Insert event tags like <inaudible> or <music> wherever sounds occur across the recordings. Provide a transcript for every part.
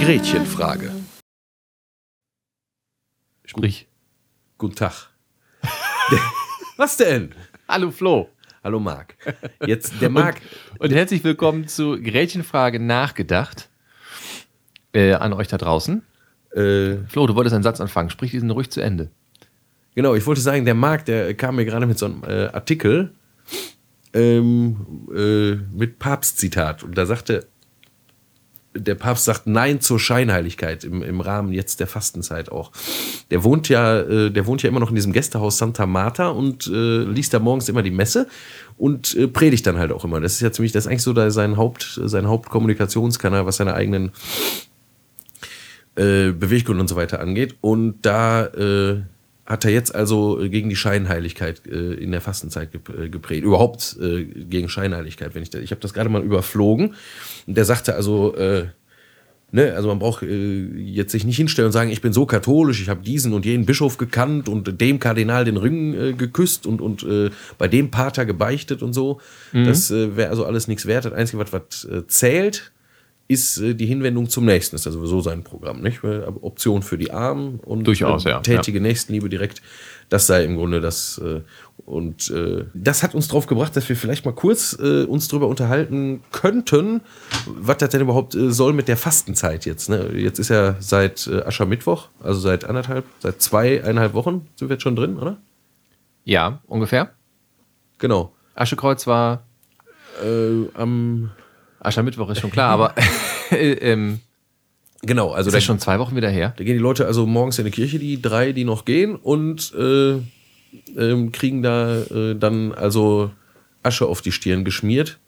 Gretchenfrage. Sprich. Guten Tag. <laughs> Was denn? Hallo Flo. Hallo Marc. Jetzt der <laughs> Marc. Und herzlich willkommen zu Gretchenfrage nachgedacht. Äh, an euch da draußen. Äh, Flo, du wolltest einen Satz anfangen. Sprich diesen ruhig zu Ende. genau, ich wollte sagen, der Marc, der kam mir gerade mit so einem äh, Artikel ähm, äh, mit Papstzitat. Und da sagte, der Papst sagt Nein zur Scheinheiligkeit im, im Rahmen jetzt der Fastenzeit auch. Der wohnt ja, äh, der wohnt ja immer noch in diesem Gästehaus Santa Marta und äh, liest da morgens immer die Messe und äh, predigt dann halt auch immer. Das ist ja ziemlich, das ist eigentlich so da sein Haupt, sein Hauptkommunikationskanal, was seine eigenen äh, Beweggründe und so weiter angeht. Und da äh, hat er jetzt also gegen die Scheinheiligkeit äh, in der Fastenzeit äh, gepredigt. Überhaupt äh, gegen Scheinheiligkeit, wenn ich da, ich habe das gerade mal überflogen. Und der sagte also, äh, ne, also man braucht äh, jetzt sich nicht hinstellen und sagen, ich bin so katholisch, ich habe diesen und jenen Bischof gekannt und dem Kardinal den Ring äh, geküsst und, und äh, bei dem Pater gebeichtet und so. Das äh, wäre also alles nichts wert. Das Einzige, was, was äh, zählt, ist äh, die Hinwendung zum Nächsten. Das ist ja sowieso sein Programm, nicht? Option für die Armen und Durchaus, äh, ja. tätige Nächstenliebe direkt. Das sei im Grunde das. Äh, und das hat uns drauf gebracht, dass wir vielleicht mal kurz uns drüber unterhalten könnten, was das denn überhaupt soll mit der Fastenzeit jetzt. Ne? Jetzt ist ja seit Aschermittwoch, also seit anderthalb, seit zwei, eineinhalb Wochen sind wir jetzt schon drin, oder? Ja, ungefähr. Genau. Aschekreuz war, Äh, am Aschermittwoch ist schon klar, aber <laughs> äh, ähm, genau, also ist da, das schon zwei Wochen wieder her? da gehen die Leute also morgens in die Kirche, die drei, die noch gehen, und äh, ähm, kriegen da äh, dann also Asche auf die Stirn geschmiert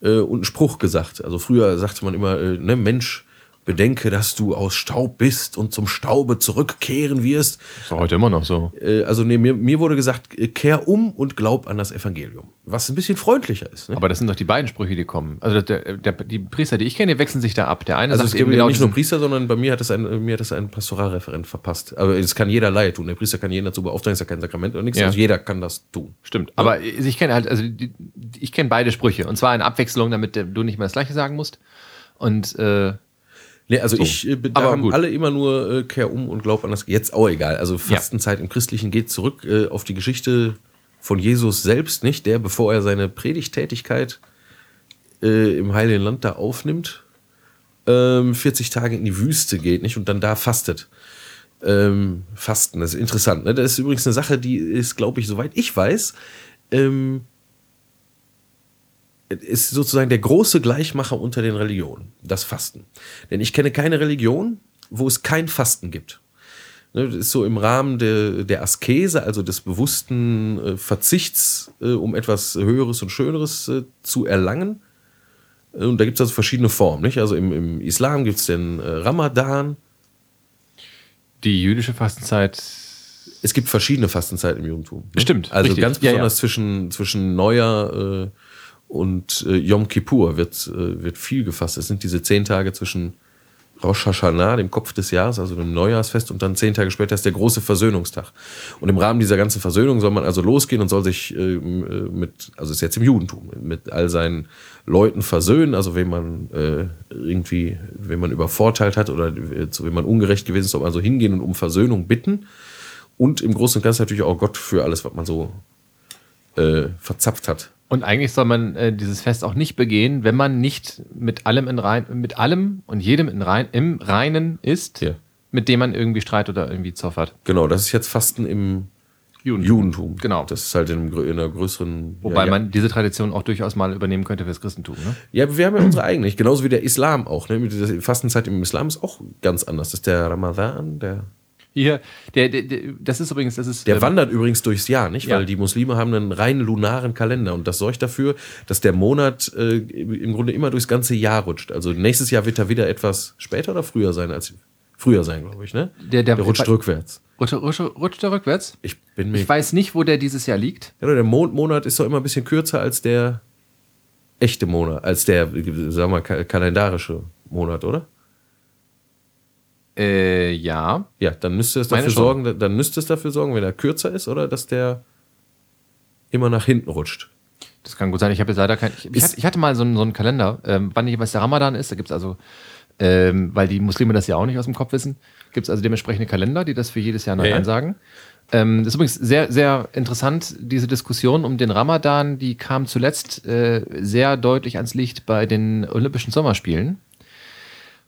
äh, und einen Spruch gesagt. Also früher sagte man immer, äh, ne, Mensch, bedenke, dass du aus Staub bist und zum Staube zurückkehren wirst. Ist doch heute immer noch so. Äh, also nee, mir, mir wurde gesagt, äh, kehr um und glaub an das Evangelium. Was ein bisschen freundlicher ist. Ne? Aber das sind doch die beiden Sprüche, die kommen. Also der, der, die Priester, die ich kenne, die wechseln sich da ab. Der eine Also es sagt gibt eben ja genau nicht nur Priester, sondern bei mir hat es ein, mir hat es ein Pastoralreferent verpasst. Aber es kann jeder Laie tun. Der Priester kann jeden dazu beauftragen, ist ja kein Sakrament oder nichts. Ja. Also jeder kann das tun. Stimmt. Aber ich kenne halt, also die, ich kenne beide Sprüche. Und zwar in Abwechslung, damit du nicht mehr das Gleiche sagen musst. Und äh, Nee, also So. ich, äh, da Aber haben gut. alle immer nur äh, kehr um und glaub an das. Jetzt auch egal. Also Fastenzeit im Christlichen geht zurück äh, auf die Geschichte von Jesus selbst, nicht? Der, bevor er seine Predigtätigkeit äh, im Heiligen Land da aufnimmt, ähm, 40 Tage in die Wüste geht, nicht? Und dann da fastet. Ähm, Fasten, das ist interessant. Ne? Das ist übrigens eine Sache, die ist, glaube ich, soweit ich weiß, ähm, ist sozusagen der große Gleichmacher unter den Religionen, das Fasten. Denn ich kenne keine Religion, wo es kein Fasten gibt. Ne, Das ist so im Rahmen der, der Askese, also des bewussten äh, Verzichts, äh, um etwas Höheres und Schöneres äh, zu erlangen. Und da gibt es also verschiedene Formen. Nicht? Also im, im Islam gibt es den Ramadan. die jüdische Fastenzeit. Es gibt verschiedene Fastenzeiten im Judentum. Ne? Stimmt, Also richtig. ganz Ja, besonders ja. zwischen, zwischen Neujahr und äh, Yom Kippur wird, äh, wird viel gefasst. Es sind diese zehn Tage zwischen Rosh Hashanah, dem Kopf des Jahres, also dem Neujahrsfest, und dann zehn Tage später ist der große Versöhnungstag. Und im Rahmen dieser ganzen Versöhnung soll man also losgehen und soll sich äh, mit, also ist jetzt im Judentum, mit all seinen Leuten versöhnen, also wenn man äh, irgendwie, wenn man übervorteilt hat oder äh, zu wem man ungerecht gewesen ist, soll man also hingehen und um Versöhnung bitten. Und im Großen und Ganzen natürlich auch Gott für alles, was man so äh, verzapft hat. Und eigentlich soll man äh, dieses Fest auch nicht begehen, wenn man nicht mit allem in rein, mit allem und jedem in rein, im Reinen ist, Ja. mit dem man irgendwie Streit oder irgendwie Zoff hat. Genau, das ist jetzt Fasten im Judentum. Judentum. Genau. Das ist halt in, in einer größeren. Wobei ja, man diese Tradition auch durchaus mal übernehmen könnte fürs Christentum. Ne? Ja, wir haben ja unsere eigene, genauso wie der Islam auch. Ne? Die Fastenzeit im Islam ist auch ganz anders. Das ist der Ramadan, der. Hier, der, der, der, das ist übrigens, das ist. Der ähm, wandert übrigens durchs Jahr, nicht? Ja. Weil die Muslime haben einen rein lunaren Kalender und das sorgt dafür, dass der Monat äh, im Grunde immer durchs ganze Jahr rutscht. Also nächstes Jahr wird er wieder etwas später oder früher sein als früher sein, glaube ich, ne? Der- der- rutscht rückwärts. Rutscht, rutscht, rutscht er rückwärts? Ich bin mir. Ich weiß nicht, wo der dieses Jahr liegt. ja, der Mondmonat ist doch immer ein bisschen kürzer als der echte Monat, als der, sagen wir kalendarische Monat, oder? Äh, ja. Ja, dann müsste es dafür sorgen, dann müsste es dafür sorgen, wenn er kürzer ist, oder dass der immer nach hinten rutscht. Das kann gut sein. Ich habe jetzt leider kein. Ich, ich, ich hatte mal so einen, so einen Kalender, ähm, wann jeweils der Ramadan ist. Da gibt es also, ähm, weil die Muslime das ja auch nicht aus dem Kopf wissen, gibt es also dementsprechende Kalender, die das für jedes Jahr neu ja. ansagen. Ähm, das ist übrigens sehr, sehr interessant, diese Diskussion um den Ramadan, die kam zuletzt äh, sehr deutlich ans Licht bei den Olympischen Sommerspielen,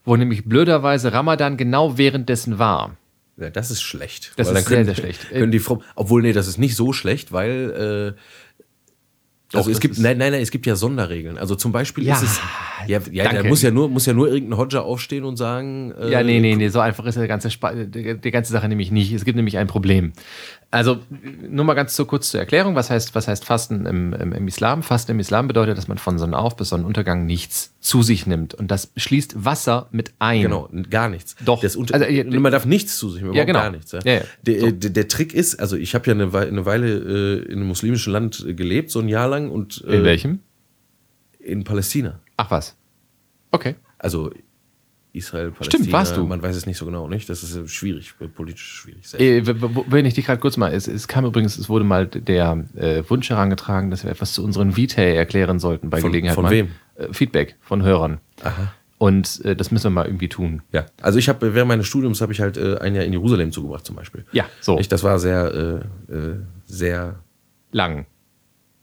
wo nämlich blöderweise Ramadan genau währenddessen war. Ja, das ist schlecht. Das ist können, sehr, sehr schlecht. <laughs> Können die Frau, obwohl, nee, das ist nicht so schlecht, weil äh, Doch, also es gibt, nein, nein, nein, es gibt ja Sonderregeln. Also zum Beispiel Ja, ist es, ja, ja da muss ja nur, muss ja nur irgendein Hodja aufstehen und sagen, äh, Ja, nee, nee, nee, so einfach ist die ganze, die ganze Sache nämlich nicht. Es gibt nämlich ein Problem. Also, nur mal ganz so kurz zur Erklärung, was heißt, was heißt Fasten im, im, im Islam? Fasten im Islam bedeutet, dass man von Sonnenauf bis Sonnenuntergang nichts zu sich nimmt. Und das schließt Wasser mit ein. Genau, gar nichts. Doch. Das unter, Also, ja, man darf nichts zu sich nehmen, Ja, genau. gar nichts. Ja. Ja, ja. Der, So. der, der Trick ist, also ich habe ja eine Weile, eine Weile äh, in einem muslimischen Land äh, gelebt, so ein Jahr lang und äh, In welchem? in Palästina. Ach was. Okay. Also Israel, Palästina. Stimmt, warst du. Man weiß es nicht so genau, nicht? Das ist schwierig, politisch schwierig. Äh, wenn ich dich gerade kurz mal, es, es kam übrigens, es wurde mal der äh, Wunsch herangetragen, dass wir etwas zu unseren Vitae erklären sollten bei Von- Gelegenheit. von mal. wem? Äh, Feedback von Hörern. Aha. Und äh, das müssen wir mal irgendwie tun. Ja, also ich habe während meines Studiums habe ich halt äh, ein Jahr in Jerusalem zugebracht zum Beispiel. Ja, so. Ich, das war sehr, äh, äh, sehr Lang.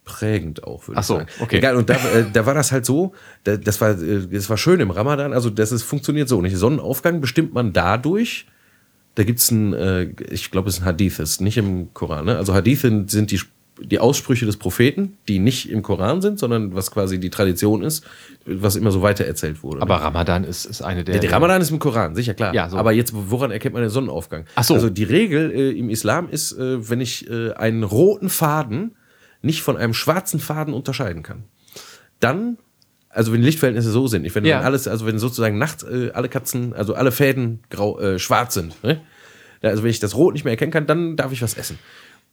Prägend auch, würde Ach ich so, sagen. okay. Egal, und da, äh, da war das halt so, da, das, war, äh, das war schön im Ramadan, also das ist, funktioniert so nicht. Sonnenaufgang bestimmt man dadurch, da gibt es ein, äh, ich glaube, es ist ein Hadith, ist nicht im Koran. Ne? Also Hadithe sind die, die Aussprüche des Propheten, die nicht im Koran sind, sondern was quasi die Tradition ist, was immer so weitererzählt wurde. Aber Ramadan ist, ist eine der. Der, der Ramadan ist im Koran, sicher klar. Ja, so. Aber jetzt, woran erkennt man den Sonnenaufgang? Ach so. Also die Regel äh, im Islam ist, äh, wenn ich äh, einen roten Faden nicht von einem schwarzen Faden unterscheiden kann, dann, also wenn die Lichtverhältnisse so sind, ich wenn Ja. alles, also wenn sozusagen nachts äh, alle Katzen, also alle Fäden grau, äh, schwarz sind, ne? Also wenn ich das Rot nicht mehr erkennen kann, dann darf ich was essen.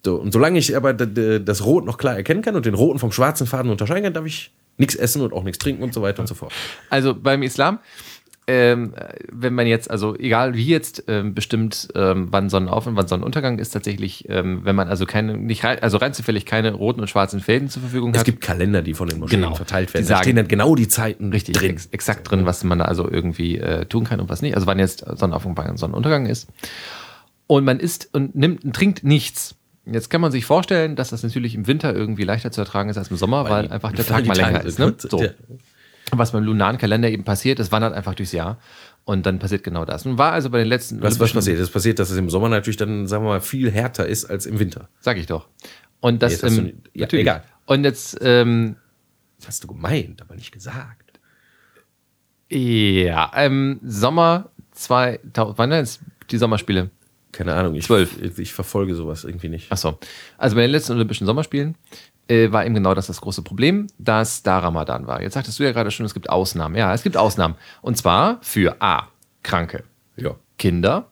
So, und solange ich aber das Rot noch klar erkennen kann und den roten vom schwarzen Faden unterscheiden kann, darf ich nichts essen und auch nichts trinken und so weiter und so fort. Also beim Islam, ähm, wenn man jetzt, also egal wie jetzt ähm, bestimmt, ähm, wann Sonnenauf- und wann Sonnenuntergang ist, tatsächlich, ähm, wenn man also keine, nicht rein, also rein zufällig keine roten und schwarzen Fäden zur Verfügung Es hat. gibt Kalender, die von den Moscheen Genau. verteilt Die werden. Da sagen- stehen dann genau die Zeiten Richtig, drin. ex exakt drin, was man da also irgendwie äh, tun kann und was nicht. Also wann jetzt Sonnenaufgang und Sonnenuntergang ist. Und man isst und nimmt und trinkt nichts. Jetzt kann man sich vorstellen, dass das natürlich im Winter irgendwie leichter zu ertragen ist als im Sommer, weil, die- einfach der <laughs> weil Tag die mal länger ist. Ne? So. Was beim lunaren Kalender eben passiert, das wandert einfach durchs Jahr. Und dann passiert genau das. Nun war also bei den letzten Was, was passiert? Es passiert, dass es im Sommer natürlich dann, sagen wir mal, viel härter ist als im Winter. Sag ich doch. Und das Jetzt hast du ähm, nicht- ja, natürlich. egal. Und jetzt, ähm, Das hast du gemeint, aber nicht gesagt. ja, ähm, Sommer 2000, wann denn jetzt die Sommerspiele? Keine Ahnung, ich, Zwölf. ich, ich verfolge sowas irgendwie nicht. Ach so. Also bei den letzten Olympischen Sommerspielen äh, war eben genau das das große Problem, dass da Ramadan war. Jetzt sagtest du ja gerade schon, es gibt Ausnahmen. Ja, es gibt Ausnahmen. Und zwar für A, Kranke, Ja. Kinder,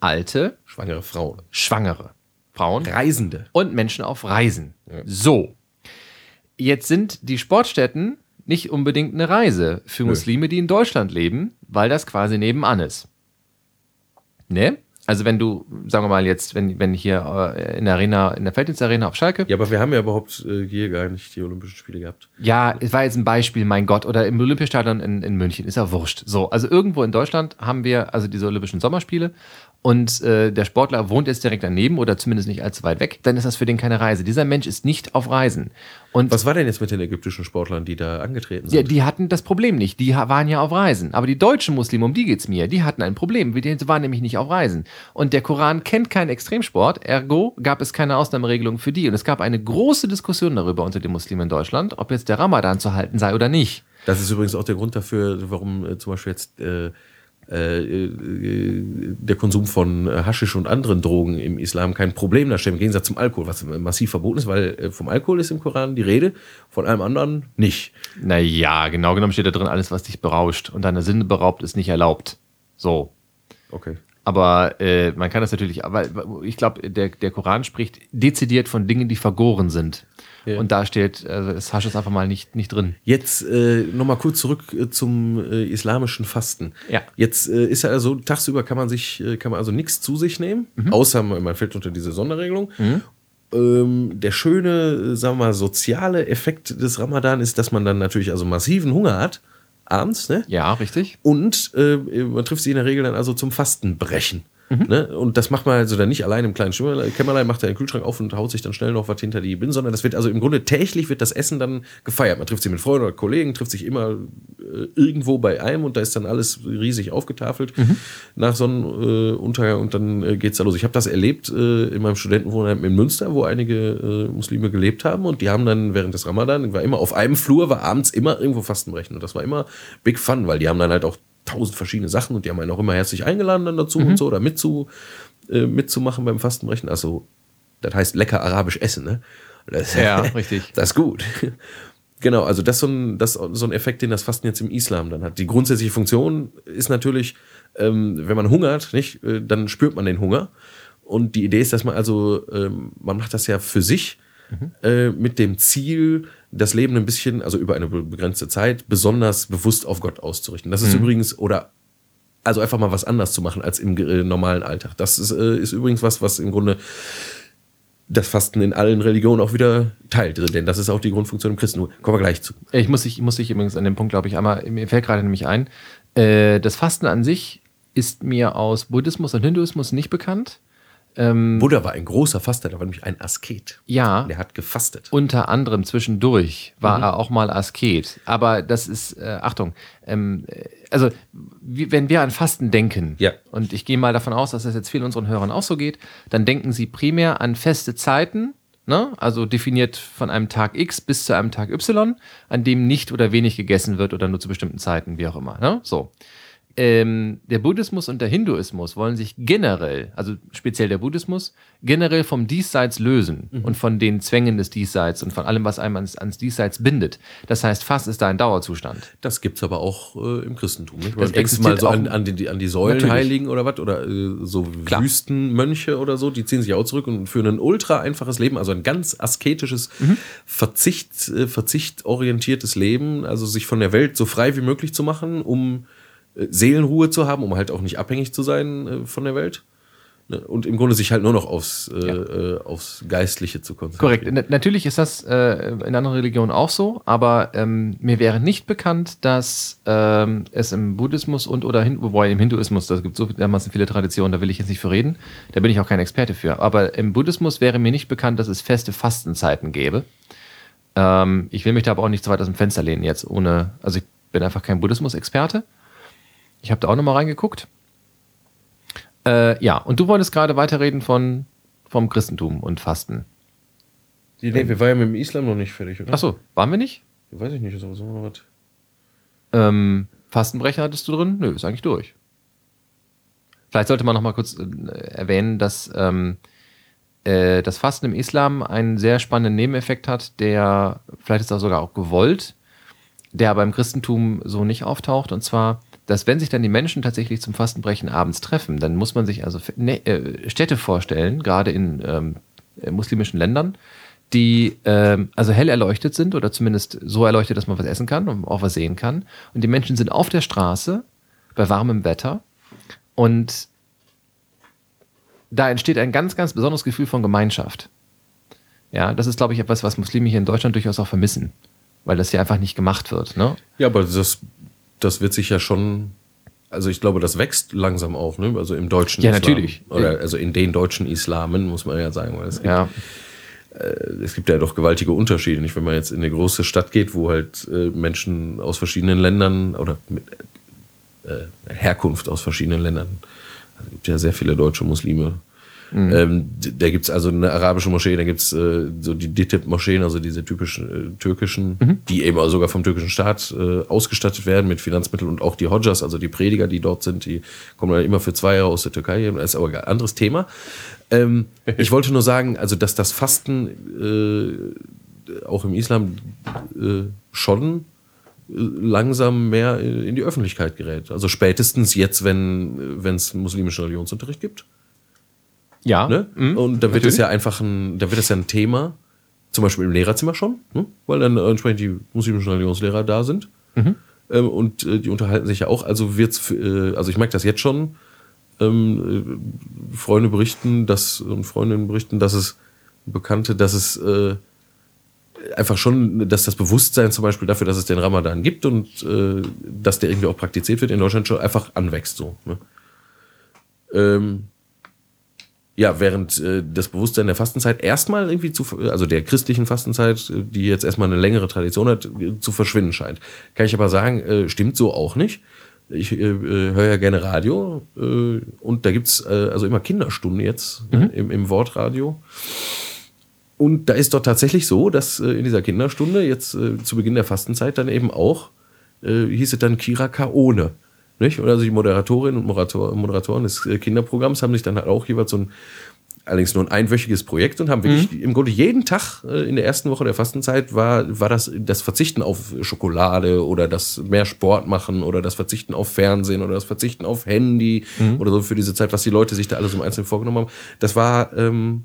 Alte, Schwangere Frauen. Schwangere, Frauen Reisende. und Menschen auf Reisen. So. Jetzt sind die Sportstätten nicht unbedingt eine Reise für Muslime, die in Deutschland leben, weil das quasi nebenan ist. Ne? Also wenn du, sagen wir mal jetzt, wenn, wenn hier äh, in der Arena, in der Felddienstarena auf Schalke, Ja, aber wir haben ja überhaupt äh, hier gar nicht die Olympischen Spiele gehabt. ja, es war jetzt ein Beispiel, mein Gott, oder im Olympiastadion in, in München, ist ja wurscht. So, also irgendwo in Deutschland haben wir also diese Olympischen Sommerspiele und äh, der Sportler wohnt jetzt direkt daneben oder zumindest nicht allzu weit weg, dann ist das für den keine Reise. Dieser Mensch ist nicht auf Reisen. Und Was war denn jetzt mit den ägyptischen Sportlern, die da angetreten ja, sind? die hatten das Problem nicht. Die waren ja auf Reisen. Aber die deutschen Muslime, um die geht's mir, die hatten ein Problem. Die waren nämlich nicht auf Reisen. Und der Koran kennt keinen Extremsport, ergo gab es keine Ausnahmeregelung für die. Und es gab eine große Diskussion darüber unter den Muslimen in Deutschland, ob jetzt der Ramadan zu halten sei oder nicht. Das ist übrigens auch der Grund dafür, warum äh, zum Beispiel jetzt äh, der Konsum von äh, Haschisch und anderen Drogen im Islam kein Problem darstellt, im Gegensatz zum Alkohol, was massiv verboten ist, weil äh, vom Alkohol ist im Koran die Rede, von allem anderen nicht. Naja, genau genommen steht da drin, alles, was dich berauscht und deine Sinne beraubt, ist nicht erlaubt. So. Okay. Aber äh, man kann das natürlich, aber ich glaube, der, der Koran spricht dezidiert von Dingen, die vergoren sind. Ja. Und da steht, also das Hasch ist einfach mal nicht, nicht drin. Jetzt äh, nochmal kurz zurück äh, zum äh, islamischen Fasten. Ja. Jetzt äh, ist ja also, tagsüber kann man sich, äh, kann man also nichts zu sich nehmen, mhm. außer man fällt unter diese Sonderregelung. Mhm. Ähm, der schöne, äh, sagen wir mal, soziale Effekt des Ramadan ist, dass man dann natürlich also massiven Hunger hat abends, ne? Ja, richtig. Und äh, man trifft sich in der Regel dann also zum Fastenbrechen. Mhm. Ne? Und das macht man also dann nicht allein im kleinen Kämmerlein, macht er den Kühlschrank auf und haut sich dann schnell noch was hinter die Bin, sondern das wird also im Grunde täglich wird das Essen dann gefeiert. Man trifft sich mit Freunden oder Kollegen, trifft sich immer äh, irgendwo bei einem und da ist dann alles riesig aufgetafelt mhm. nach Sonnenuntergang äh, und dann äh, geht's da los. Ich habe das erlebt äh, in meinem Studentenwohnheim in Münster, wo einige äh, Muslime gelebt haben und die haben dann während des Ramadan, war immer auf einem Flur, war abends immer irgendwo Fastenbrechen und das war immer Big Fun, weil die haben dann halt auch tausend verschiedene Sachen und die haben einen auch immer herzlich eingeladen dann dazu mhm. und so oder mitzu, äh, mitzumachen beim Fastenbrechen. Also, das heißt lecker arabisch essen, ne? Das, ja, <laughs> richtig. Das ist gut. Genau, also das ist so ein, das so ein Effekt, den das Fasten jetzt im Islam dann hat. Die grundsätzliche Funktion ist natürlich, ähm, wenn man hungert, nicht, äh, dann spürt man den Hunger. Und die Idee ist, dass man also, ähm, man macht das ja für sich mhm. äh, mit dem Ziel, das Leben ein bisschen, also über eine begrenzte Zeit, besonders bewusst auf Gott auszurichten. Das ist mhm. übrigens, oder also einfach mal was anders zu machen als im äh, normalen Alltag. Das ist, äh, ist übrigens was, was im Grunde das Fasten in allen Religionen auch wieder teilt, denn das ist auch die Grundfunktion im Christentum. Kommen wir gleich zu. Ich muss dich, muss dich übrigens an dem Punkt, glaube ich, einmal, mir fällt gerade nämlich ein, äh, das Fasten an sich ist mir aus Buddhismus und Hinduismus nicht bekannt. Ähm, Buddha war ein großer Faster, der war nämlich ein Asket. Ja. Der hat gefastet. Unter anderem zwischendurch war mhm. er auch mal Asket. Aber das ist, äh, Achtung, ähm, also wie, wenn wir an Fasten denken, ja. und ich gehe mal davon aus, dass das jetzt vielen unseren Hörern auch so geht, dann denken sie primär an feste Zeiten, ne? also definiert von einem Tag X bis zu einem Tag Y, an dem nicht oder wenig gegessen wird oder nur zu bestimmten Zeiten, wie auch immer. Ne? So ähm, der Buddhismus und der Hinduismus wollen sich generell, also speziell der Buddhismus, generell vom Diesseits lösen mhm. und von den Zwängen des Diesseits und von allem, was einem ans, ans Diesseits bindet. Das heißt, Fass ist da ein Dauerzustand. Das gibt es aber auch äh, im Christentum, nicht? Das denkst mal so an, an, die, an die Säulenheiligen oder was? Oder äh, so Klar. Wüstenmönche oder so, die ziehen sich auch zurück und führen ein ultra einfaches Leben, also ein ganz asketisches, mhm. Verzicht, äh, verzichtorientiertes Leben, also sich von der Welt so frei wie möglich zu machen, um Seelenruhe zu haben, um halt auch nicht abhängig zu sein äh, von der Welt. Ne? Und im Grunde sich halt nur noch aufs, äh, ja. äh, aufs Geistliche zu konzentrieren. Korrekt. Natürlich ist das äh, in anderen Religionen auch so, aber ähm, mir wäre nicht bekannt, dass ähm, es im Buddhismus und oder hin, wobei im Hinduismus, da gibt es so dermaßen viele Traditionen, da will ich jetzt nicht für reden, da bin ich auch kein Experte für. Aber im Buddhismus wäre mir nicht bekannt, dass es feste Fastenzeiten gäbe. Ähm, ich will mich da aber auch nicht zu weit aus dem Fenster lehnen jetzt, ohne, also ich bin einfach kein Buddhismus-Experte. Ich habe da auch nochmal reingeguckt. Äh, ja, und du wolltest gerade weiterreden von, vom Christentum und Fasten. Die, nee, wir waren ja mit dem Islam noch nicht fertig, oder? Achso, waren wir nicht? Weiß ich nicht, ist aber so noch was. Ähm, Fastenbrecher hattest du drin? Nö, ist eigentlich durch. Vielleicht sollte man noch mal kurz äh, erwähnen, dass ähm, äh, das Fasten im Islam einen sehr spannenden Nebeneffekt hat, der vielleicht ist auch sogar auch gewollt, der aber im Christentum so nicht auftaucht. Und zwar dass wenn sich dann die Menschen tatsächlich zum Fastenbrechen abends treffen, dann muss man sich also ne, äh, Städte vorstellen, gerade in ähm, äh, muslimischen Ländern, die ähm, also hell erleuchtet sind oder zumindest so erleuchtet, dass man was essen kann und auch was sehen kann. Und die Menschen sind auf der Straße bei warmem Wetter und da entsteht ein ganz, ganz besonderes Gefühl von Gemeinschaft. Ja, das ist, glaube ich, etwas, was Muslime hier in Deutschland durchaus auch vermissen, weil das hier einfach nicht gemacht wird. Ne? Ja, aber das das wird sich ja schon, also ich glaube, das wächst langsam auf, ne? Also im deutschen ja, Islam. natürlich. Oder also in den deutschen Islamen, muss man ja sagen, weil es gibt, ja. äh, es gibt ja doch gewaltige Unterschiede. Nicht, wenn man jetzt in eine große Stadt geht, wo halt äh, Menschen aus verschiedenen Ländern oder mit äh, Herkunft aus verschiedenen Ländern, also es gibt ja sehr viele deutsche Muslime, Mhm. Ähm, da gibt es also eine arabische Moschee, da gibt es äh, so die DITIB-Moscheen, also diese typischen äh, türkischen, mhm. die eben sogar vom türkischen Staat äh, ausgestattet werden mit Finanzmitteln und auch die Hodjas, also die Prediger, die dort sind, die kommen dann immer für zwei Jahre aus der Türkei. Das ist aber ein anderes Thema. Ähm, <laughs> ich wollte nur sagen, also dass das Fasten äh, auch im Islam äh, schon langsam mehr in die Öffentlichkeit gerät. Also spätestens jetzt, wenn es muslimischen Religionsunterricht gibt. Ja. Ne? Mhm, und da wird es ja einfach ein, da wird es ja ein Thema, zum Beispiel im Lehrerzimmer schon, ne? weil dann entsprechend die muslimischen Religionslehrer da sind. Mhm. Ähm, und äh, die unterhalten sich ja auch. Also wird's, äh, also ich merke das jetzt schon. Ähm, äh, Freunde berichten, dass und Freundinnen berichten, dass es Bekannte, dass es äh, einfach schon, dass das Bewusstsein zum Beispiel dafür, dass es den Ramadan gibt und äh, dass der irgendwie auch praktiziert wird in Deutschland schon einfach anwächst so. Ne? Ähm, ja, während äh, das Bewusstsein der Fastenzeit erstmal irgendwie zu, also der christlichen Fastenzeit, die jetzt erstmal eine längere Tradition hat, zu verschwinden scheint. Kann ich aber sagen, äh, stimmt so auch nicht. Ich äh, äh höre ja gerne Radio äh, und da gibt's äh, also immer Kinderstunden jetzt mhm. im, im Wortradio. Und da ist doch tatsächlich so, dass äh, in dieser Kinderstunde jetzt äh, zu Beginn der Fastenzeit dann eben auch äh, hieß es dann Kira Kaone. Nicht? Und also die Moderatorinnen und Moderator, Moderatoren des äh, Kinderprogramms haben sich dann halt auch jeweils so ein, allerdings nur ein einwöchiges Projekt und haben wirklich mhm. im Grunde jeden Tag äh, in der ersten Woche der Fastenzeit war, war das das Verzichten auf Schokolade oder das mehr Sport machen oder das Verzichten auf Fernsehen oder das Verzichten auf Handy mhm. oder so für diese Zeit, was die Leute sich da alles im Einzelnen vorgenommen haben. Das war ähm,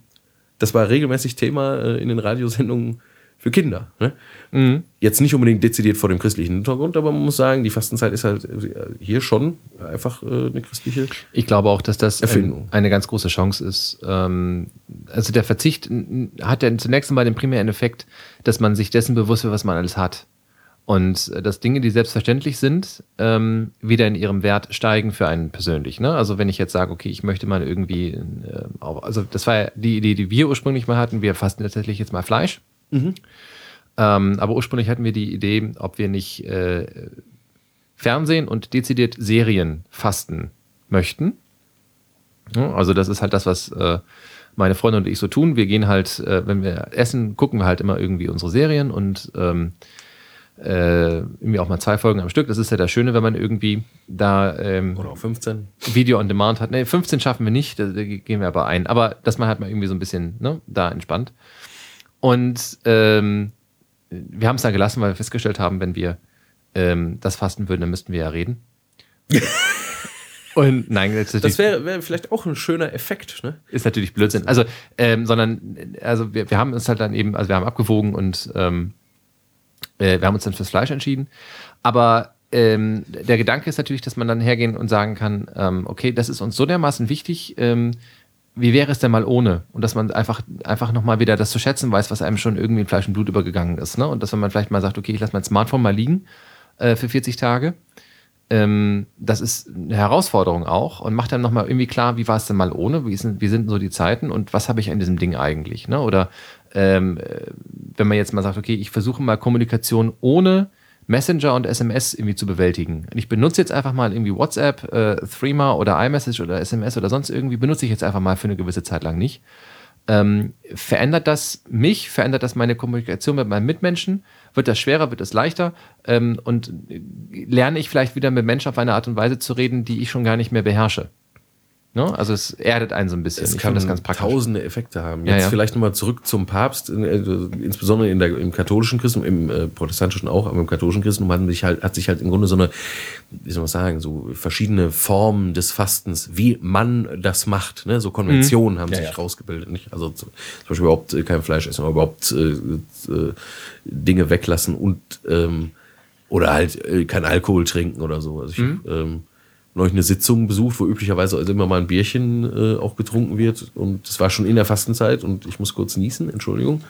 das war regelmäßig Thema äh, in den Radiosendungen für Kinder. Ne? Mhm. Jetzt nicht unbedingt dezidiert vor dem christlichen Hintergrund, aber man muss sagen, die Fastenzeit ist halt äh, hier schon einfach äh, eine christliche. Ich glaube auch, dass das ein, eine ganz große Chance ist. Ähm, also der Verzicht hat ja zunächst einmal den primären Effekt, dass man sich dessen bewusst wird, was man alles hat. Und äh, dass Dinge, die selbstverständlich sind, ähm, wieder in ihrem Wert steigen für einen persönlich. Ne? Also wenn ich jetzt sage, okay, ich möchte mal irgendwie, äh, auch, also das war ja die Idee, die wir ursprünglich mal hatten, wir fasten tatsächlich jetzt mal Fleisch. Mhm. Ähm, aber ursprünglich hatten wir die Idee, ob wir nicht äh, Fernsehen und dezidiert Serien fasten möchten. Ja, also das ist halt das, was äh, meine Freunde und ich so tun. Wir gehen halt, äh, wenn wir essen, gucken wir halt immer irgendwie unsere Serien und ähm, äh, irgendwie auch mal zwei Folgen am Stück. Das ist ja das Schöne, wenn man irgendwie da ähm, oder auch 15 Video on Demand hat. Ne, 15 schaffen wir nicht, da, da, gehen wir aber ein. Aber dass man halt mal irgendwie so ein bisschen ne, da entspannt. Und ähm, wir haben es dann gelassen, weil wir festgestellt haben, wenn wir ähm, das fasten würden, dann müssten wir ja reden. <laughs> Und nein, das, wäre wär vielleicht auch ein schöner Effekt, ne? Ist natürlich Blödsinn. Also, ähm, sondern, also wir, wir haben uns halt dann eben, also wir haben abgewogen und ähm, äh, wir haben uns dann fürs Fleisch entschieden. Aber ähm, der Gedanke ist natürlich, dass man dann hergehen und sagen kann, ähm, okay, das ist uns so dermaßen wichtig, ähm, wie wäre es denn mal ohne? Und dass man einfach, einfach nochmal wieder das zu schätzen weiß, was einem schon irgendwie in Fleisch und Blut übergegangen ist. Ne? Und dass man vielleicht mal sagt, okay, ich lasse mein Smartphone mal liegen äh, für 40 Tage. Ähm, das ist eine Herausforderung auch und macht dann nochmal irgendwie klar, wie war es denn mal ohne? Wie sind, wie sind so die Zeiten und was habe ich an diesem Ding eigentlich? Ne? Oder ähm, äh, wenn man jetzt mal sagt, okay, ich versuche mal Kommunikation ohne Messenger und SMS irgendwie zu bewältigen. Ich benutze jetzt einfach mal irgendwie WhatsApp, äh, Threema oder iMessage oder SMS oder sonst irgendwie, benutze ich jetzt einfach mal für eine gewisse Zeit lang nicht. Ähm, verändert das mich? Verändert das meine Kommunikation mit meinen Mitmenschen? Wird das schwerer? Wird das leichter? Ähm, und lerne ich vielleicht wieder mit Menschen auf eine Art und Weise zu reden, die ich schon gar nicht mehr beherrsche? Ne? Also es erdet einen so ein bisschen. Es ich kann das ganz praktisch. tausende Effekte haben. Jetzt ja, ja. vielleicht nochmal zurück zum Papst, äh, insbesondere in der, im katholischen Christentum, im äh, protestantischen auch, aber im katholischen Christentum hat sich halt, hat sich halt im Grunde so eine, wie soll man sagen, so verschiedene Formen des Fastens, wie man das macht, ne? so Konventionen mhm. haben ja, sich rausgebildet. Nicht? Also zum, Beispiel überhaupt äh, kein Fleisch essen, aber überhaupt äh, äh, Dinge weglassen und ähm, oder halt äh, kein Alkohol trinken oder so. Also ich, mhm. ähm, neulich eine Sitzung besucht, wo üblicherweise also immer mal ein Bierchen äh, auch getrunken wird. Und das war schon in der Fastenzeit und ich muss kurz niesen, Entschuldigung.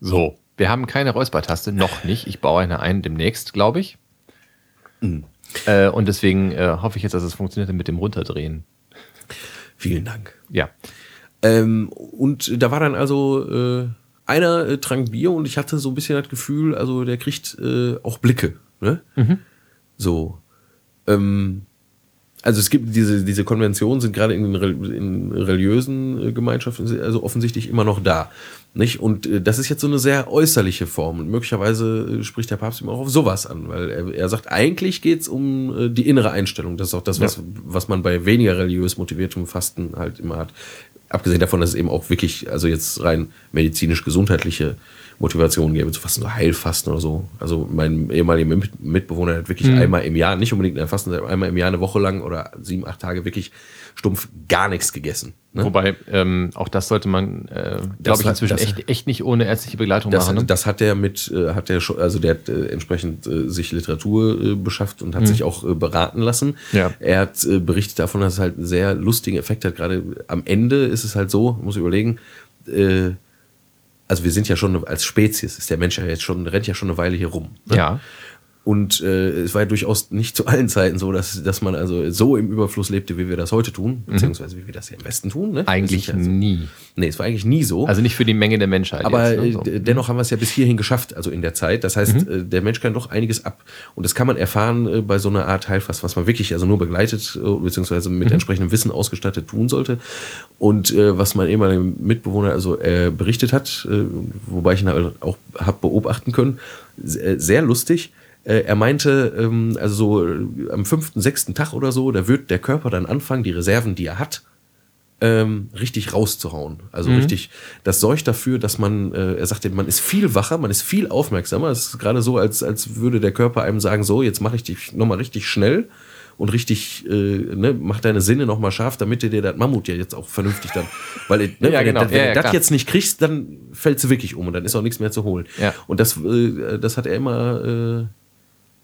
So, wir haben keine Räuspertaste, noch nicht. Ich baue eine ein demnächst, glaube ich. Mhm. Äh, und deswegen äh, hoffe ich jetzt, dass es funktioniert mit dem Runterdrehen. Vielen Dank. Ja. Ähm, und da war dann also äh, einer äh, trank Bier und ich hatte so ein bisschen das Gefühl, also der kriegt äh, auch Blicke. Ne? Mhm. So. Ähm, also es gibt diese, diese Konventionen sind gerade in, in religiösen äh, Gemeinschaften also offensichtlich immer noch da. Nicht? Und äh, das ist jetzt so eine sehr äußerliche Form. Und möglicherweise äh, spricht der Papst immer auch auf sowas an, weil er, er sagt, eigentlich geht es um die innere Einstellung. Das ist auch das, was, ja. was man bei weniger religiös motiviertem Fasten halt immer hat abgesehen davon, dass es eben auch wirklich, also jetzt rein medizinisch-gesundheitliche Motivation gäbe, zu fasten, so Heilfasten oder so. Also mein ehemaliger Mitbewohner hat wirklich mhm. einmal im Jahr, nicht unbedingt in der Fasten, einmal im Jahr eine Woche lang oder sieben, acht Tage wirklich stumpf gar nichts gegessen. Ne? Wobei, ähm, auch das sollte man, äh, glaube ich, inzwischen das, echt, echt nicht ohne ärztliche Begleitung das, machen. Ne? Das hat der mit, äh, hat der schon, also der hat äh, entsprechend äh, sich Literatur äh, beschafft und hat mhm. sich auch äh, beraten lassen. Ja. Er hat äh, berichtet davon, dass es halt einen sehr lustigen Effekt hat. Gerade am Ende ist es halt so, muss ich überlegen, äh, also wir sind ja schon als Spezies, ist der Mensch ja jetzt schon, rennt ja schon eine Weile hier rum. Ne? Ja. Und äh, es war ja durchaus nicht zu allen Zeiten so, dass, dass man also so im Überfluss lebte, wie wir das heute tun, mhm. beziehungsweise wie wir das hier im Westen tun. Ne? Eigentlich also, nie. Nee, es war eigentlich nie so. Also nicht für die Menge der Menschheit. Aber jetzt, ne? so. Äh, dennoch haben wir es ja bis hierhin geschafft, also in der Zeit. Das heißt, mhm. Äh, der Mensch kann doch einiges ab. Und das kann man erfahren äh, bei so einer Art Heilfass, was man wirklich also nur begleitet, beziehungsweise mit mhm. entsprechendem Wissen ausgestattet tun sollte. Und äh, was mein ehemaliger Mitbewohner also äh, berichtet hat, äh, wobei ich ihn halt auch habe beobachten können, sehr lustig äh, er meinte, ähm, also so äh, am fünften, sechsten Tag oder so, da wird der Körper dann anfangen, die Reserven, die er hat, ähm, richtig rauszuhauen. Also mhm. richtig, das sorgt dafür, dass man, äh, er sagte, man ist viel wacher, man ist viel aufmerksamer. Es ist gerade so, als, als würde der Körper einem sagen, so, jetzt mache ich dich nochmal richtig schnell und richtig, äh, ne, mach deine Sinne nochmal scharf, damit du dir das Mammut ja jetzt auch vernünftig dann, weil <laughs> ne, ja, genau. wenn, wenn ja, du das jetzt nicht kriegst, dann fällt du wirklich um und dann ist auch nichts mehr zu holen. Ja. Und das, äh, das hat er immer, äh,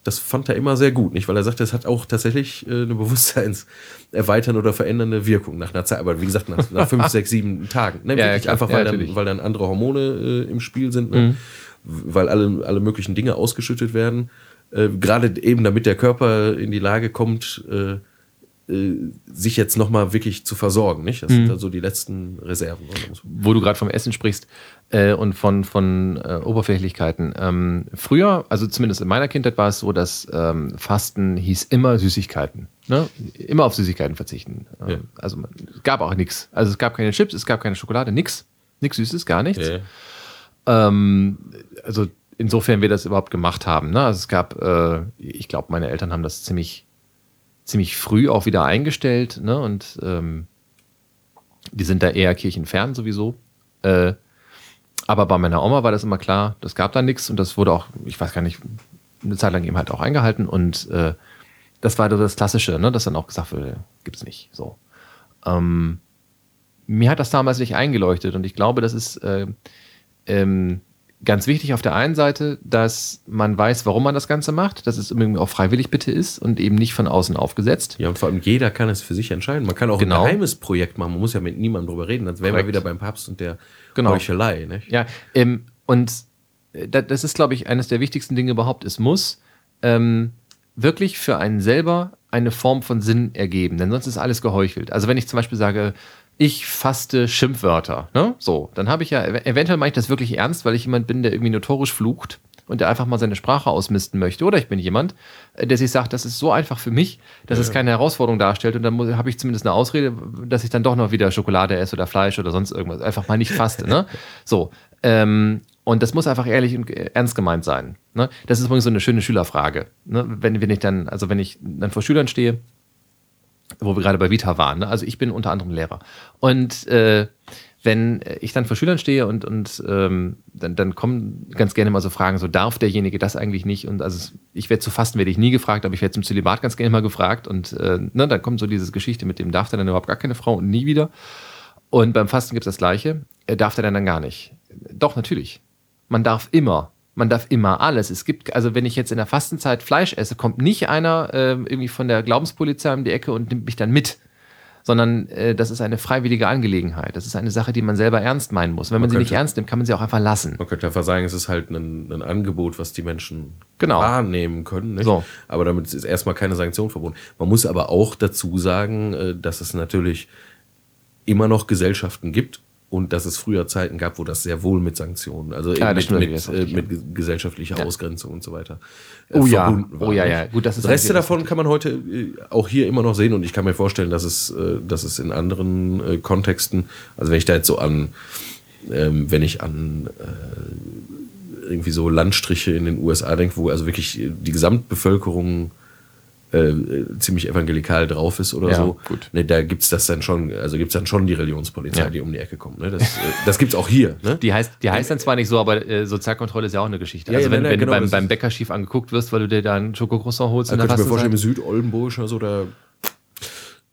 das fand er immer sehr gut, nicht? Weil er sagte, es hat auch tatsächlich äh, eine bewusstseinserweiternde oder verändernde Wirkung nach einer Zeit. Aber wie gesagt, nach, nach fünf, <laughs> sechs, sieben Tagen. Ne? Ja, ja, einfach, weil, ja, dann, weil dann andere Hormone äh, im Spiel sind, ne? mhm. weil alle, alle möglichen Dinge ausgeschüttet werden. Äh, Gerade eben, damit der Körper in die Lage kommt, äh, äh, sich jetzt nochmal wirklich zu versorgen. Nicht? Das mhm. sind so die letzten Reserven. Wo du gerade vom Essen sprichst äh, und von, von äh, Oberflächlichkeiten. Ähm, früher, also zumindest in meiner Kindheit, war es so, dass ähm, Fasten hieß immer Süßigkeiten. Ne? Immer auf Süßigkeiten verzichten. Ähm, ja. Also es gab auch nichts. Also es gab keine Chips, es gab keine Schokolade, nichts. Nichts Süßes, gar nichts. Ja. Ähm, also insofern wir das überhaupt gemacht haben. Ne? Also es gab, äh, ich glaube, meine Eltern haben das ziemlich ziemlich früh auch wieder eingestellt, ne? Und ähm, die sind da eher kirchenfern sowieso. Äh, aber bei meiner Oma war das immer klar, das gab da nichts und das wurde auch, ich weiß gar nicht, eine Zeit lang eben halt auch eingehalten und äh, das war das Klassische, ne? dass dann auch gesagt wurde, gibt es nicht. So. Ähm, mir hat das damals nicht eingeleuchtet und ich glaube, das ist äh, ähm, ganz wichtig auf der einen Seite, dass man weiß, warum man das Ganze macht, dass es irgendwie auch freiwillig bitte ist und eben nicht von außen aufgesetzt. Ja, und vor allem jeder kann es für sich entscheiden. Man kann auch genau. ein geheimes Projekt machen. Man muss ja mit niemandem drüber reden. Dann wären wir wieder beim Papst und der genau. Heuchelei. Nicht? Ja, ähm, und äh, das ist, glaube ich, eines der wichtigsten Dinge überhaupt. Es muss ähm, wirklich für einen selber eine Form von Sinn ergeben, denn sonst ist alles geheuchelt. Also wenn ich zum Beispiel sage, ich faste Schimpfwörter. Ne? So, dann habe ich ja, eventuell mache ich das wirklich ernst, weil ich jemand bin, der irgendwie notorisch flucht und der einfach mal seine Sprache ausmisten möchte. Oder ich bin jemand, äh, der sich sagt, das ist so einfach für mich, dass ja. es keine Herausforderung darstellt. Und dann habe ich zumindest eine Ausrede, dass ich dann doch noch wieder Schokolade esse oder Fleisch oder sonst irgendwas. Einfach mal nicht faste. ne? <laughs> So. Ähm, und das muss einfach ehrlich und ernst gemeint sein. Ne? Das ist übrigens so eine schöne Schülerfrage. Ne? Wenn, wenn ich dann, also wenn ich dann vor Schülern stehe wo wir gerade bei Vita waren. Ne? Also ich bin unter anderem Lehrer. Und äh, wenn ich dann vor Schülern stehe und, und ähm, dann, dann kommen ganz gerne mal so Fragen, so darf derjenige das eigentlich nicht? Und also ich werde zu Fasten werde ich nie gefragt, aber ich werde zum Zölibat ganz gerne mal gefragt. Und äh, ne, dann kommt so diese Geschichte mit dem, darf der dann überhaupt gar keine Frau und nie wieder? Und beim Fasten gibt es das Gleiche. Äh, darf der dann, dann gar nicht? Doch, natürlich. Man darf immer man darf immer alles. Es gibt, also wenn ich jetzt in der Fastenzeit Fleisch esse, kommt nicht einer äh, irgendwie von der Glaubenspolizei um die Ecke und nimmt mich dann mit. Sondern äh, das ist eine freiwillige Angelegenheit. Das ist eine Sache, die man selber ernst meinen muss. Wenn man, man sie nicht ernst nimmt, kann man sie auch einfach lassen. Man könnte einfach sagen, es ist halt ein, ein Angebot, was die Menschen genau. wahrnehmen können. Nicht? So. Aber damit ist erstmal keine Sanktion verbunden. Man muss aber auch dazu sagen, äh, dass es natürlich immer noch Gesellschaften gibt, und dass es früher Zeiten gab, wo das sehr wohl mit Sanktionen, also ja, mit, mit, äh, mit, gesellschaftlicher ja. Ausgrenzung und so weiter äh, oh, ja. war. Oh ja, ja, gut, das ist Reste davon kann man heute äh, auch hier immer noch sehen und ich kann mir vorstellen, dass es, äh, dass es in anderen äh, Kontexten, also wenn ich da jetzt so an, ähm, wenn ich an äh, irgendwie so Landstriche in den USA denke, wo also wirklich die Gesamtbevölkerung äh, ziemlich evangelikal drauf ist oder Ja, so, gut. Ne, da gibt's das dann schon, also gibt's dann schon die Religionspolizei, Ja. die um die Ecke kommt. Ne? Das, äh, das gibt's auch hier. Ne? Die heißt, die heißt dann zwar nicht so, aber äh, Sozialkontrolle ist ja auch eine Geschichte. Ja, also wenn, wenn genau, du beim, beim Bäcker schief angeguckt wirst, weil du dir da einen Schokocroissant holst, Da in der könnte ich mir vorstellen, im Fastenzeit. Südoldenburg oder so, da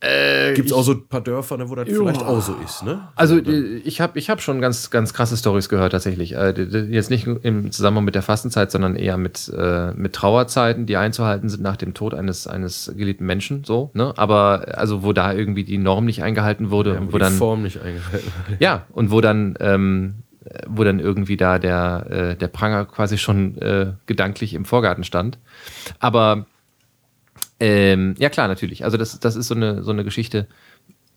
Äh, gibt's auch so ein paar Dörfer, ne, wo das vielleicht auch so ist. Ne? Also ich habe ich hab schon ganz, ganz krasse Stories gehört tatsächlich. Äh, Jetzt nicht im Zusammenhang mit der Fastenzeit, sondern eher mit, äh, mit Trauerzeiten, die einzuhalten sind nach dem Tod eines, eines geliebten Menschen. So, ne? Aber also wo da irgendwie die Norm nicht eingehalten wurde und wo die dann Form nicht eingehalten wird. ja und wo dann ähm, wo dann irgendwie da der, äh, der Pranger quasi schon äh, gedanklich im Vorgarten stand. Aber ähm, ja klar, natürlich. Also das, das ist so eine, so eine Geschichte,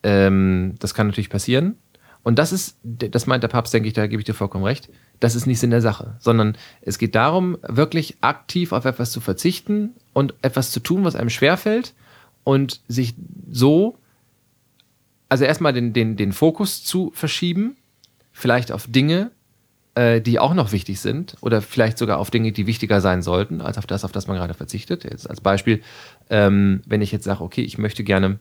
ähm, das kann natürlich passieren. Und das ist, das meint der Papst, denke ich, da gebe ich dir vollkommen recht, das ist nicht Sinn der Sache, sondern es geht darum, wirklich aktiv auf etwas zu verzichten und etwas zu tun, was einem schwerfällt und sich so, also erstmal den, den, den Fokus zu verschieben, vielleicht auf Dinge, äh, die auch noch wichtig sind oder vielleicht sogar auf Dinge, die wichtiger sein sollten, als auf das, auf das man gerade verzichtet. Jetzt als Beispiel, ähm, wenn ich jetzt sage, okay, ich möchte gerne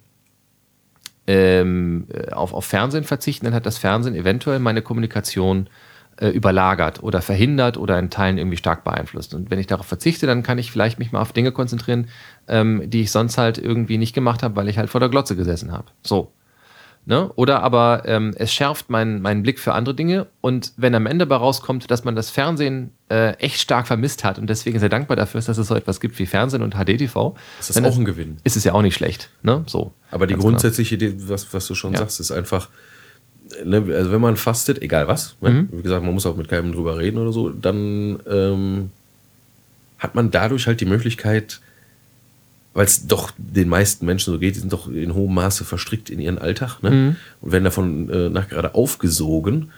ähm, äh, auf, auf Fernsehen verzichten, dann hat das Fernsehen eventuell meine Kommunikation äh, überlagert oder verhindert oder in Teilen irgendwie stark beeinflusst. Und wenn ich darauf verzichte, dann kann ich vielleicht mich mal auf Dinge konzentrieren, ähm, die ich sonst halt irgendwie nicht gemacht habe, weil ich halt vor der Glotze gesessen habe. So. Ne? Oder aber ähm, es schärft meinen, meinen Blick für andere Dinge und wenn am Ende dabei rauskommt, dass man das Fernsehen äh, echt stark vermisst hat und deswegen sehr dankbar dafür ist, dass es so etwas gibt wie Fernsehen und HDTV, Das ist auch ein Gewinn. ist es ja auch nicht schlecht. Ne? So. Aber die grundsätzliche Idee, was, was du schon Ja. sagst, ist einfach, ne, also wenn man fastet, egal was, ne, Mhm. wie gesagt, man muss auch mit keinem drüber reden oder so, dann ähm, hat man dadurch halt die Möglichkeit, weil es doch den meisten Menschen so geht, die sind doch in hohem Maße verstrickt in ihren Alltag ne? Mhm. und werden davon äh, nach gerade aufgesogen.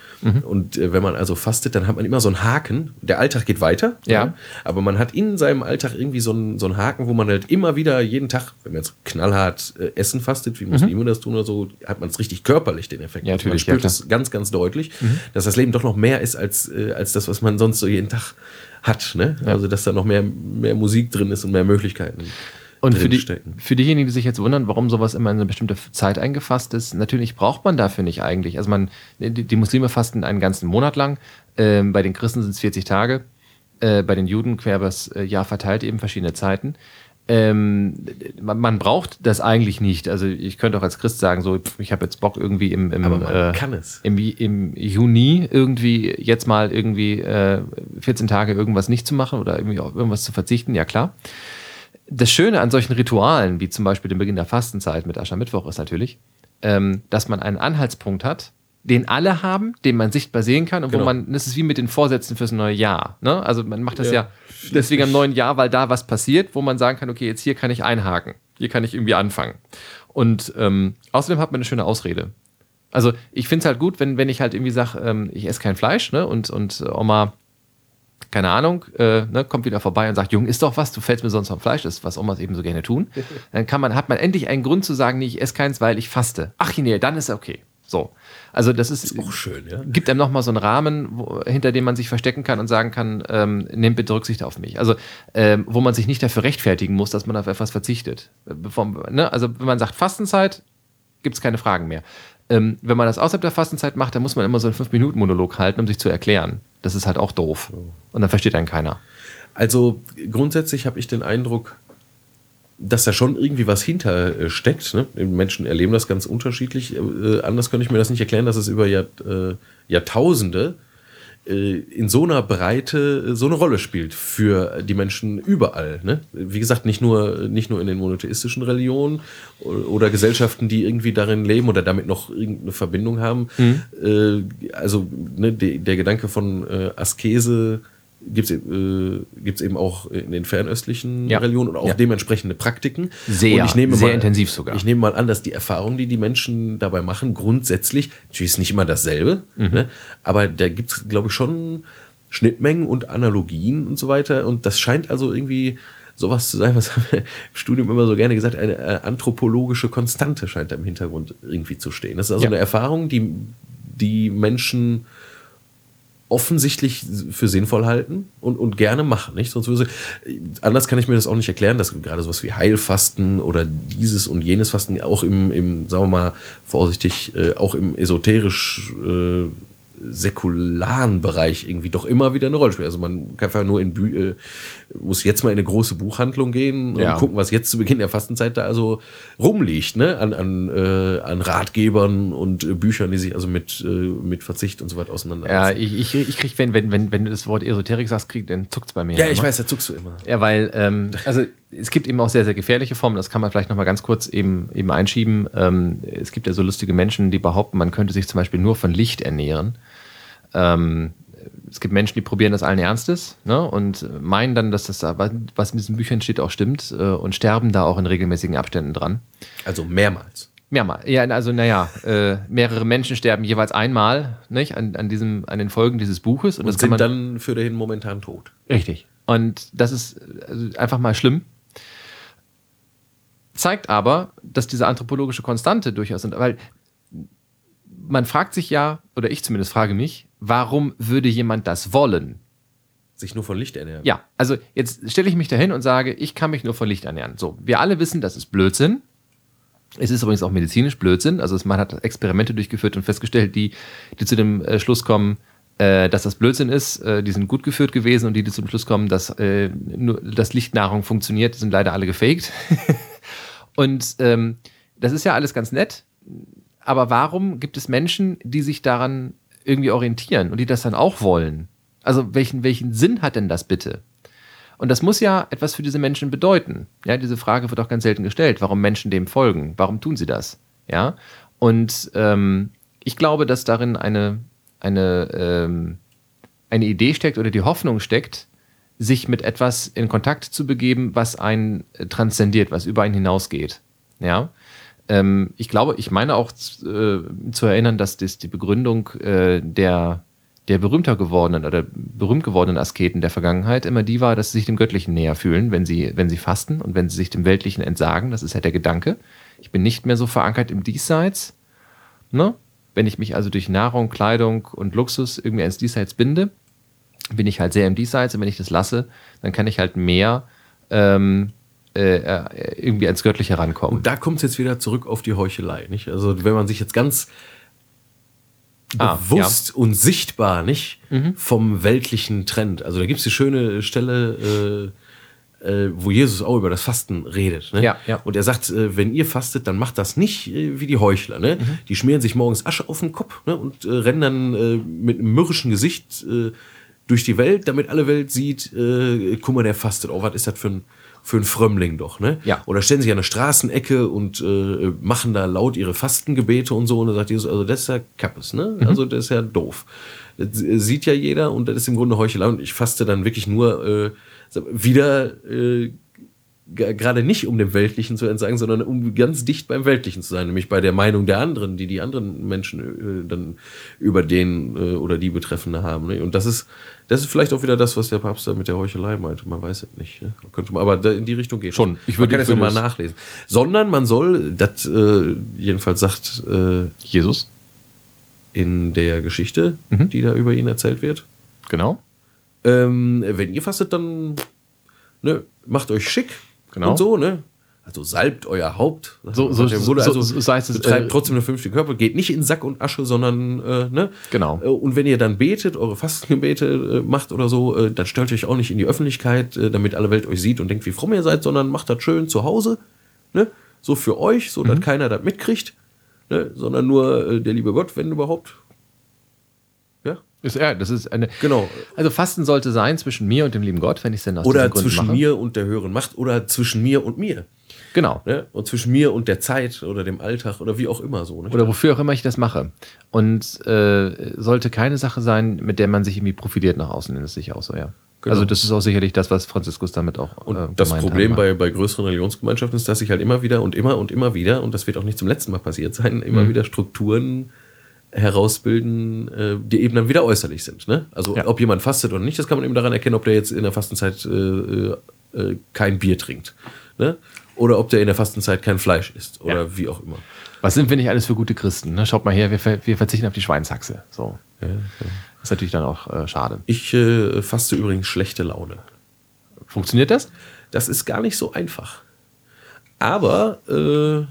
Und äh, wenn man also fastet, dann hat man immer so einen Haken. Der Alltag geht weiter, Ja. aber man hat in seinem Alltag irgendwie so einen, so einen Haken, wo man halt immer wieder jeden Tag, wenn man jetzt knallhart äh, Essen fastet, wie Muslime das tun oder so, hat man es richtig körperlich, den Effekt. Mhm. Ja, Also man natürlich, ja, spürt. Mhm. das ganz, ganz deutlich, dass das Leben doch noch mehr ist als, äh, als das, was man sonst so jeden Tag hat. Ne? Also, dass da noch mehr, mehr Musik drin ist und mehr Möglichkeiten. Und für, die, für diejenigen, die sich jetzt wundern, warum sowas immer in eine bestimmte Zeit eingefasst ist, natürlich braucht man dafür nicht eigentlich. Also man, die, die Muslime fasten einen ganzen Monat lang, ähm, bei den Christen sind es 40 Tage, äh, bei den Juden quer übers äh, Jahr verteilt eben verschiedene Zeiten. Ähm, man, man braucht das eigentlich nicht. Also ich könnte auch als Christ sagen, so ich habe jetzt Bock irgendwie im, im, äh, im, im Juni irgendwie jetzt mal irgendwie äh, 14 Tage irgendwas nicht zu machen oder irgendwie auf irgendwas zu verzichten, ja klar. Das Schöne an solchen Ritualen, wie zum Beispiel den Beginn der Fastenzeit mit Aschermittwoch, ist natürlich, ähm, dass man einen Anhaltspunkt hat, den alle haben, den man sichtbar sehen kann und Genau. wo man, das ist wie mit den Vorsätzen fürs neue Jahr. Ne? Also man macht das ja, Ja, deswegen am neuen Jahr, weil da was passiert, wo man sagen kann, okay, jetzt hier kann ich einhaken, hier kann ich irgendwie anfangen. Und ähm, außerdem hat man eine schöne Ausrede. Also ich finde es halt gut, wenn, wenn ich halt irgendwie sage, ähm, ich esse kein Fleisch, ne? Und, und Oma, keine Ahnung, äh, ne, kommt wieder vorbei und sagt, Jung, isst doch was, du fällst mir sonst vom Fleisch, das ist, was Omas eben so gerne tun. <laughs> Dann kann man, hat man endlich einen Grund zu sagen, nee, ich esse keins, weil ich faste. Ach nee, dann ist okay. So. Also das ist, Auch schön, ja. gibt einem nochmal so einen Rahmen, wo, hinter dem man sich verstecken kann und sagen kann, ähm, nehmt bitte Rücksicht auf mich. Also, ähm, wo man sich nicht dafür rechtfertigen muss, dass man auf etwas verzichtet. Äh, Bevor, ne? Also, wenn man sagt Fastenzeit, gibt es keine Fragen mehr. Ähm, wenn man das außerhalb der Fastenzeit macht, dann muss man immer so einen 5-Minuten-Monolog halten, um sich zu erklären. Das ist halt auch doof. Und dann versteht einen keiner. Also grundsätzlich habe ich den Eindruck, dass da schon irgendwie was hinter äh, steckt. Ne? Menschen erleben das ganz unterschiedlich. Äh, anders könnte ich mir das nicht erklären, dass es über Jahr, äh, Jahrtausende äh, in so einer Breite äh, so eine Rolle spielt für die Menschen überall. Ne? Wie gesagt, nicht nur, nicht nur in den monotheistischen Religionen oder Gesellschaften, die irgendwie darin leben oder damit noch irgendeine Verbindung haben. Äh, also ne, de, der Gedanke von äh, Askese gibt es äh, gibt's eben auch in den fernöstlichen Ja. Religionen und auch Ja. dementsprechende Praktiken. Sehr, und ich nehme sehr mal, intensiv sogar. Ich nehme mal an, dass die Erfahrungen, die die Menschen dabei machen, grundsätzlich, natürlich ist nicht immer dasselbe, Mhm. ne? aber da gibt es, glaube ich, schon Schnittmengen und Analogien und so weiter. Und das scheint also irgendwie sowas zu sein, was <laughs> haben wir im Studium immer so gerne gesagt, eine äh, anthropologische Konstante scheint da im Hintergrund irgendwie zu stehen. Das ist also Ja. eine Erfahrung, die die Menschen offensichtlich für sinnvoll halten und, und gerne machen. Nicht? Sonst würde anders kann ich mir das auch nicht erklären, dass gerade sowas wie Heilfasten oder dieses und jenes Fasten auch im, im sagen wir mal vorsichtig, äh, auch im esoterisch äh, säkularen Bereich irgendwie doch immer wieder eine Rolle spielt. Also man kann einfach nur in Bü äh, muss jetzt mal in eine große Buchhandlung gehen Ja. und gucken, was jetzt zu Beginn der Fastenzeit da also rumliegt, ne? An, an, äh, an Ratgebern und äh, Büchern, die sich also mit, äh, mit Verzicht und so weiter Ja, auseinandersetzen. ich, ich, ich krieg, wenn, wenn, wenn, wenn du das Wort Esoterik sagst, krieg, dann zuckt's bei mir. Ja, ich immer. weiß, da zuckst du immer. Ja, weil, ähm, also es gibt eben auch sehr, sehr gefährliche Formen, das kann man vielleicht nochmal ganz kurz eben, eben einschieben. Ähm, es gibt ja so lustige Menschen, die behaupten, man könnte sich zum Beispiel nur von Licht ernähren. Ähm, es gibt Menschen, die probieren das allen Ernstes ne, und meinen dann, dass das, da- was in diesen Büchern steht, auch stimmt äh, und sterben da auch in regelmäßigen Abständen dran. Also mehrmals. Mehrmal. Ja, also naja, äh, mehrere Menschen sterben jeweils einmal nicht, an, an, diesem, an den Folgen dieses Buches. Und, Und das kann sind man dann für dahin momentan tot. Richtig. Und das ist also einfach mal schlimm. Zeigt aber, dass diese anthropologische Konstante durchaus sind, weil man fragt sich ja, oder ich zumindest frage mich, warum würde jemand das wollen? Sich nur von Licht ernähren. Ja, also jetzt stelle ich mich dahin und sage, ich kann mich nur von Licht ernähren. So, wir alle wissen, das ist Blödsinn. Es ist übrigens auch medizinisch Blödsinn. Also man hat Experimente durchgeführt und festgestellt, die, die zu dem äh, Schluss kommen, äh, dass das Blödsinn ist, äh, die sind gut geführt gewesen und die, die zum Schluss kommen, dass äh, nur dass Lichtnahrung funktioniert, sind leider alle gefaked. <laughs> und ähm, das ist ja alles ganz nett. Aber warum gibt es Menschen, die sich daran irgendwie orientieren und die das dann auch wollen? Also welchen, welchen Sinn hat denn das bitte? Und das muss ja etwas für diese Menschen bedeuten. Ja, diese Frage wird auch ganz selten gestellt, warum Menschen dem folgen. Warum tun sie das? Ja, und ähm, ich glaube, dass darin eine, eine, ähm, eine Idee steckt oder die Hoffnung steckt, sich mit etwas in Kontakt zu begeben, was einen äh, transzendiert, was über einen hinausgeht. Ja. Ähm, ich glaube, ich meine auch äh, zu erinnern, dass das die Begründung äh, der, der berühmter gewordenen oder berühmt gewordenen Asketen der Vergangenheit immer die war, dass sie sich dem Göttlichen näher fühlen, wenn sie, wenn sie fasten und wenn sie sich dem Weltlichen entsagen. Das ist ja der Gedanke. Ich bin nicht mehr so verankert im Diesseits. Ne? Wenn ich mich also durch Nahrung, Kleidung und Luxus irgendwie ins Diesseits binde, bin ich halt sehr im Diesseits und wenn ich das lasse, dann kann ich halt mehr ähm, äh, äh, irgendwie ans Göttliche rankommen. Und da kommt es jetzt wieder zurück auf die Heuchelei, nicht? Also wenn man sich jetzt ganz Ah, bewusst und sichtbar, nicht? Vom weltlichen Trend. Also da gibt es die schöne Stelle, äh, äh, wo Jesus auch über das Fasten redet. Ne? Ja, ja. Und er sagt, äh, wenn ihr fastet, dann macht das nicht äh, wie die Heuchler. Ne? Die schmieren sich morgens Asche auf den Kopf ne? und rennen dann mit einem mürrischen Gesicht durch die Welt, damit alle Welt sieht, äh, guck mal, der fastet. Oh, was ist das für ein, für ein Frömmling doch, ne? Ja. Oder stellen sich an eine Straßenecke und äh, machen da laut ihre Fastengebete und so. Und dann sagt Jesus, also das ist ja Kappes, ne? Mhm. Also das ist ja doof. Das sieht ja jeder und das ist im Grunde Heuchelei. Und ich faste dann wirklich nur äh, wieder äh, gerade nicht um dem Weltlichen zu entsagen, sondern um ganz dicht beim Weltlichen zu sein, nämlich bei der Meinung der anderen, die die anderen Menschen äh, dann über den äh, oder die Betreffende haben. Ne? Und das ist, das ist vielleicht auch wieder das, was der Papst da mit der Heuchelei meinte. Man weiß es nicht. Ne? Könnte man, aber da in die Richtung geht Schon. Ich würde- das mal es- nachlesen. Sondern man soll, das äh, jedenfalls sagt äh, Jesus, in der Geschichte, Mhm. die da über ihn erzählt wird, genau. ähm, wenn ihr fastet, dann ne, macht euch schick Genau. und so, ne? Also salbt euer Haupt. So- so- so- also so- heißt es, betreibt äh, trotzdem eine fünfte Körper, geht nicht in Sack und Asche, sondern äh, ne? Genau. Äh, Und wenn ihr dann betet, eure Fastengebete äh, macht oder so, äh, dann stellt euch auch nicht in die Öffentlichkeit, äh, damit alle Welt euch sieht und denkt, wie fromm ihr seid, sondern macht das schön zu Hause, ne? So für euch, so Mhm. dass keiner das mitkriegt, ne? Sondern nur der liebe Gott, wenn überhaupt. Ist, ja, das ist eine. genau. Also Fasten sollte sein zwischen mir und dem lieben Gott, wenn ich es denn aus Oder zwischen mache. mir und der höheren Macht oder zwischen mir und mir. Genau. Ne? Und zwischen mir und der Zeit oder dem Alltag oder wie auch immer so. Ne? Oder wofür auch immer ich das mache. Und äh, sollte keine Sache sein, mit der man sich irgendwie profiliert nach außen, das ist sicher auch so, ja. Genau. Also das ist auch sicherlich das, was Franziskus damit auch und äh, das Problem bei, bei größeren Religionsgemeinschaften ist, dass sich halt immer wieder und immer und immer wieder, und das wird auch nicht zum letzten Mal passiert sein, immer Mhm. wieder Strukturen herausbilden, äh, die eben dann wieder äußerlich sind. Ne? Also Ja. ob jemand fastet oder nicht, das kann man eben daran erkennen, ob der jetzt in der Fastenzeit äh, äh, äh, kein Bier trinkt. Ne? Oder ob der in der Fastenzeit kein Fleisch isst oder Ja. wie auch immer. Was sind wir nicht alles für gute Christen? Ne? Schaut mal her, wir, ver wir verzichten auf die Schweinshaxe. So. ist natürlich dann auch äh, schade. Ich äh, faste übrigens schlechte Laune. Funktioniert das? Das ist gar nicht so einfach. Aber äh,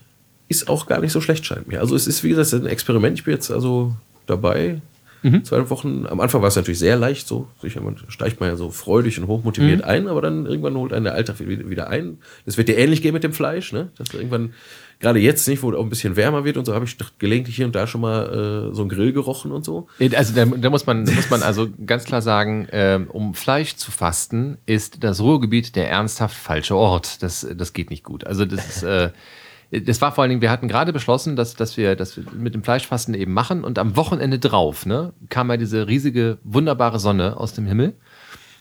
ist auch gar nicht so schlecht, scheint mir. Also es ist, wie gesagt, ein Experiment. Ich bin jetzt also dabei. Mhm. Zwei Wochen. Am Anfang war es natürlich sehr leicht, so sicher, man steigt man ja so freudig und hochmotiviert mhm. ein, aber dann irgendwann holt einen der Alltag wieder ein. Das wird dir ähnlich gehen mit dem Fleisch, ne? Dass du irgendwann, gerade jetzt nicht, wo es auch ein bisschen wärmer wird und so, habe ich gelegentlich hier und da schon mal äh, so einen Grill gerochen und so. Also da, da muss man, da muss man also <laughs> ganz klar sagen, ähm, um Fleisch zu fasten, ist das Ruhrgebiet der ernsthaft falsche Ort. Das, das geht nicht gut. Also das ist äh, das war vor allen Dingen, wir hatten gerade beschlossen, dass, dass, wir, wir mit dem Fleischfasten eben machen und am Wochenende drauf ne, kam ja diese riesige, wunderbare Sonne aus dem Himmel.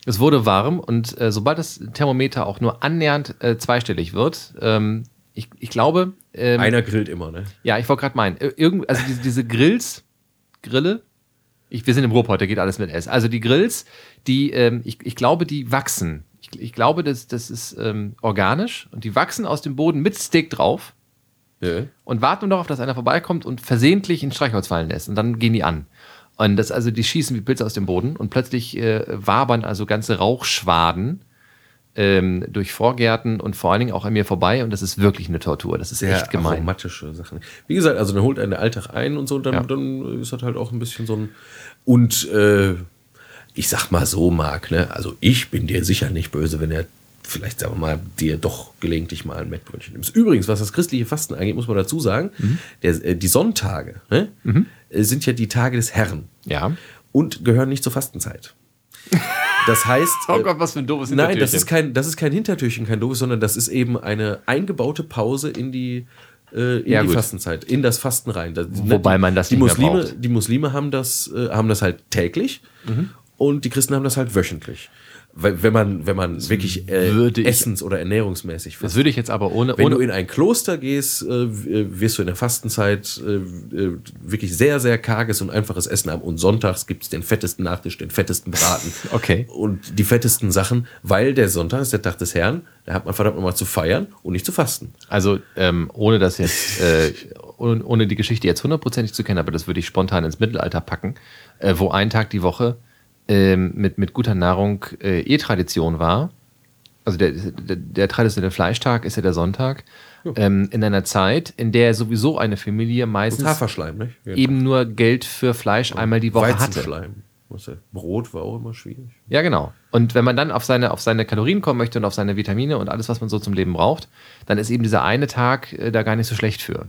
Es wurde warm und äh, sobald das Thermometer auch nur annähernd äh, zweistellig wird, ähm, ich, ich glaube. Ähm, Einer grillt immer, ne? Ja, ich wollte gerade meinen. Irgend, also diese, diese Grills, Grille, ich, wir sind im Ruhrpott, da geht alles mit S. Also die Grills, die, ähm, ich, ich glaube, die wachsen. Ich, glaube, das, das ist ähm, organisch und die wachsen aus dem Boden mit Steak drauf ja. und warten nur darauf, dass einer vorbeikommt und versehentlich ein Streichholz fallen lässt. Und dann gehen die an. Und das also, die schießen wie Pilze aus dem Boden und plötzlich äh, wabern also ganze Rauchschwaden ähm, durch Vorgärten und vor allen Dingen auch an mir vorbei und das ist wirklich eine Tortur. Das ist Sehr echt gemein. aromatische Sachen. Wie gesagt, also dann holt einen der Alltag ein und so, und dann, ja. dann ist das halt auch ein bisschen so ein und äh, ich sag mal so, Marc, ne? Also ich bin dir sicher nicht böse, wenn er vielleicht, sagen wir mal, dir doch gelegentlich mal ein Mettbrötchen nimmst. Übrigens, was das christliche Fasten angeht, muss man dazu sagen, mhm. der, äh, die Sonntage ne, mhm. Äh, sind ja die Tage des Herrn. Ja. Und gehören nicht zur Fastenzeit. Das heißt. <laughs> oh Gott, was für ein doofes Hintertürchen. Nein, das ist kein, das ist kein Hintertürchen, kein doofes, sondern das ist eben eine eingebaute Pause in die, äh, in ja, die Fastenzeit, in das Fasten rein. Das, ne, Wobei man das die nicht Muslime, braucht. Die Muslime haben das, äh, haben das halt täglich mhm. Und die Christen haben das halt wöchentlich wenn man, wenn man wirklich äh, essens- oder ernährungsmäßig fasst. Das würde ich jetzt aber ohne. Wenn ohne du in ein Kloster gehst, äh, wirst du in der Fastenzeit äh, äh, wirklich sehr, sehr karges und einfaches Essen haben. Und sonntags gibt es den fettesten Nachtisch, den fettesten Braten. <laughs> okay. Und die fettesten Sachen, weil der Sonntag ist der Tag des Herrn. Da hat man verdammt nochmal zu feiern und nicht zu fasten. Also, ähm, ohne das jetzt, äh, ohne, die Geschichte jetzt hundertprozentig zu kennen, aber das würde ich spontan ins Mittelalter packen, äh, wo ein Tag die Woche ähm, mit, mit guter Nahrung äh, eh Tradition war. Also der, der, der traditionelle Fleischtag ist ja der Sonntag. Ähm, in einer Zeit, in der sowieso eine Familie meistens Haferschleim, nicht? Ja. eben nur Geld für Fleisch ja. einmal die Woche hatte. Brot war auch immer schwierig. Ja, genau. Und wenn man dann auf seine, auf seine Kalorien kommen möchte und auf seine Vitamine und alles, was man so zum Leben braucht, dann ist eben dieser eine Tag äh, da gar nicht so schlecht für.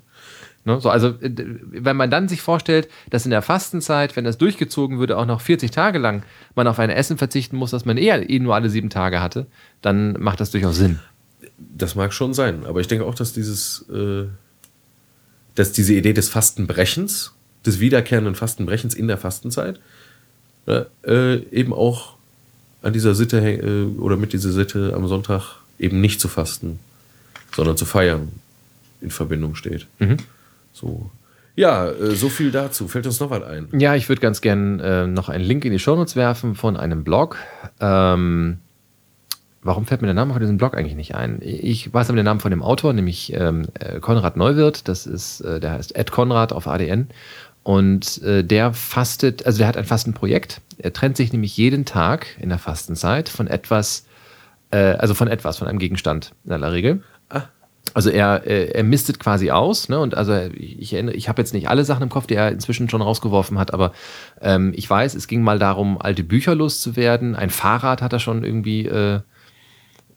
Ne? So, also, äh, wenn man dann sich vorstellt, dass in der Fastenzeit, wenn das durchgezogen würde, auch noch 40 Tage lang man auf ein Essen verzichten muss, das man eher eh nur alle sieben Tage hatte, dann macht das durchaus Sinn. Das mag schon sein, aber ich denke auch, dass dieses, äh, dass diese Idee des Fastenbrechens, des wiederkehrenden Fastenbrechens in der Fastenzeit, ne, äh, eben auch an dieser Sitte äh, oder mit dieser Sitte am Sonntag eben nicht zu fasten, sondern zu feiern in Verbindung steht. Mhm. So. Ja, äh, so viel dazu. Fällt uns noch was ein? Ja, ich würde ganz gerne äh, noch einen Link in die Shownotes werfen von einem Blog. Ähm, warum fällt mir der Name von diesem Blog eigentlich nicht ein? Ich weiß aber den Namen von dem Autor, nämlich ähm, äh, Konrad Neuwirth. Das ist, äh, der heißt Ed Konrad auf ADN. Und äh, der fastet, also der hat ein Fastenprojekt. Er trennt sich nämlich jeden Tag in der Fastenzeit von etwas, äh, also von etwas, von einem Gegenstand in aller Regel. Also er, er mistet quasi aus, ne? Und also ich erinnere, ich habe jetzt nicht alle Sachen im Kopf, die er inzwischen schon rausgeworfen hat, aber ähm, ich weiß, es ging mal darum, alte Bücher loszuwerden. Ein Fahrrad hat er schon irgendwie äh,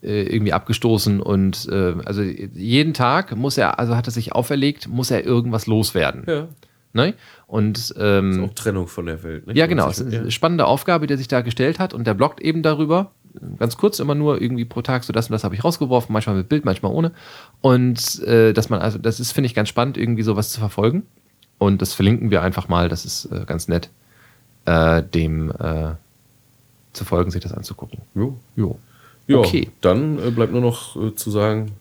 äh, irgendwie abgestoßen und äh, also jeden Tag muss er, also hat er sich auferlegt, muss er irgendwas loswerden. Ja. Ne? Und ähm, das ist auch Trennung von der Welt. Nicht? Ja, genau. Es ist eine spannende Aufgabe, die er sich da gestellt hat und der bloggt eben darüber ganz kurz immer nur irgendwie pro Tag, so das und das habe ich rausgeworfen, manchmal mit Bild, manchmal ohne. Und äh, dass man, also das ist, finde ich, ganz spannend, irgendwie sowas zu verfolgen. Und das verlinken wir einfach mal, das ist äh, ganz nett, äh, dem äh, zu folgen, sich das anzugucken. Jo. Jo. Ja, okay. Dann äh, bleibt nur noch äh, zu sagen,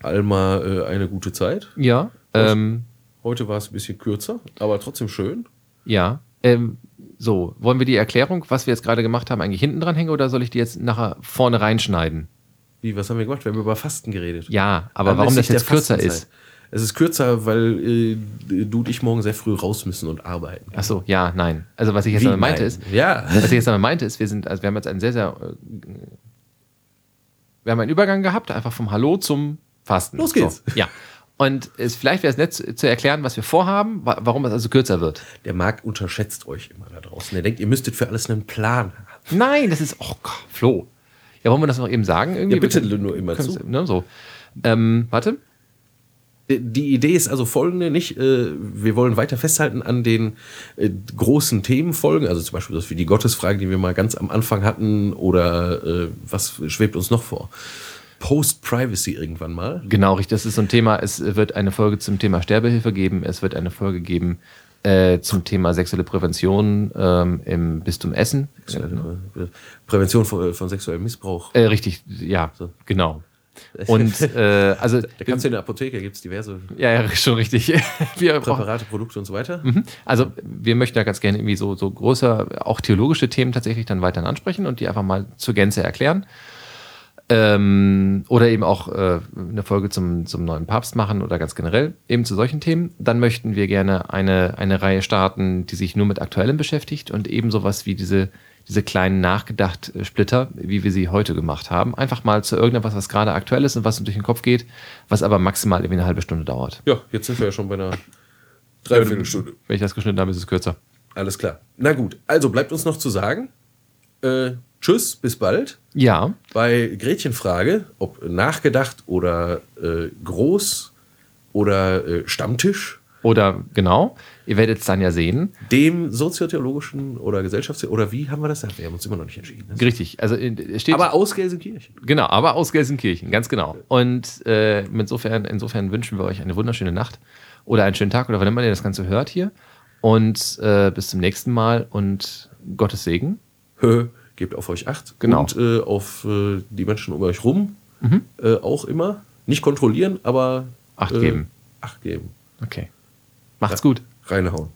Alma eine gute Zeit. Ja. Ähm, Heute war es ein bisschen kürzer, aber trotzdem schön. Ja. Ähm, so, wollen wir die Erklärung, was wir jetzt gerade gemacht haben, eigentlich hinten dran hängen oder soll ich die jetzt nachher vorne reinschneiden? Wie, was haben wir gemacht? Wir haben über Fasten geredet. Ja, aber warum das jetzt kürzer ist. Es ist kürzer, weil äh, du und ich morgen sehr früh raus müssen und arbeiten. Ach so, ja, nein. Also was ich jetzt Wie, damit meinte nein? ist, Ja. was ich jetzt damit meinte ist, wir sind, also wir haben jetzt einen sehr, sehr, äh, wir haben einen Übergang gehabt, einfach vom Hallo zum Fasten. Los geht's. So, ja. Und es, vielleicht wäre es nett zu, zu erklären, was wir vorhaben, wa warum es also kürzer wird. Der Markt unterschätzt euch immer da draußen. Der denkt, ihr müsstet für alles einen Plan haben. Nein, das ist, oh Gott, Flo. Ja, wollen wir das noch eben sagen? Irgendwie? Ja, bitte nur immer zu. Ne, so. Ähm, warte. Die Idee ist also folgende, nicht, äh, wir wollen weiter festhalten an den äh, großen Themenfolgen, also zum Beispiel das wie die Gottesfrage, die wir mal ganz am Anfang hatten, oder äh, was schwebt uns noch vor? Post-Privacy irgendwann mal. Genau, richtig. Das ist so ein Thema. Es wird eine Folge zum Thema Sterbehilfe geben. Es wird eine Folge geben äh, zum Thema sexuelle Prävention ähm, im Bistum Essen. Äh, Prävention von, von sexuellem Missbrauch. Äh, richtig, ja, So. genau. <laughs> Und äh, also, Da kannst du in der Apotheke, gibt es diverse ja, ja, schon richtig. <laughs> Wir brauchen, Präparate, Produkte und so weiter. also wir möchten da ganz gerne irgendwie so, so große, auch theologische Themen tatsächlich dann weiterhin ansprechen und die einfach mal zur Gänze erklären. Ähm, oder eben auch äh, eine Folge zum, zum neuen Papst machen oder ganz generell eben zu solchen Themen. Dann möchten wir gerne eine, eine Reihe starten, die sich nur mit Aktuellem beschäftigt und eben sowas wie diese, diese kleinen Nachgedacht-Splitter, wie wir sie heute gemacht haben. Einfach mal zu irgendetwas, was gerade aktuell ist und was uns durch den Kopf geht, was aber maximal irgendwie eine halbe Stunde dauert. Ja, jetzt sind wir ja schon bei einer Dreiviertelstunde. Wenn ich das geschnitten habe, ist es kürzer. Alles klar. Na gut, also bleibt uns noch zu sagen, äh, tschüss, bis bald. Ja, Bei Gretchenfrage, ob nachgedacht oder äh, groß oder äh, Stammtisch, oder genau, ihr werdet es dann ja sehen. dem soziotheologischen oder Gesellschafts- oder wie haben wir das? Wir haben uns immer noch nicht entschieden. ne? Richtig, also es steht. Aber aus Gelsenkirchen. Genau, aber aus Gelsenkirchen, ganz genau. Und äh, insofern, insofern wünschen wir euch eine wunderschöne Nacht oder einen schönen Tag oder wann immer ihr das Ganze hört hier. Und äh, bis zum nächsten Mal und Gottes Segen. Hö, Gebt auf euch Acht. Genau. Und äh, auf äh, die Menschen um euch rum äh, auch immer. Nicht kontrollieren, aber Acht äh, geben. Acht geben. Okay. Macht's gut. Reinhauen.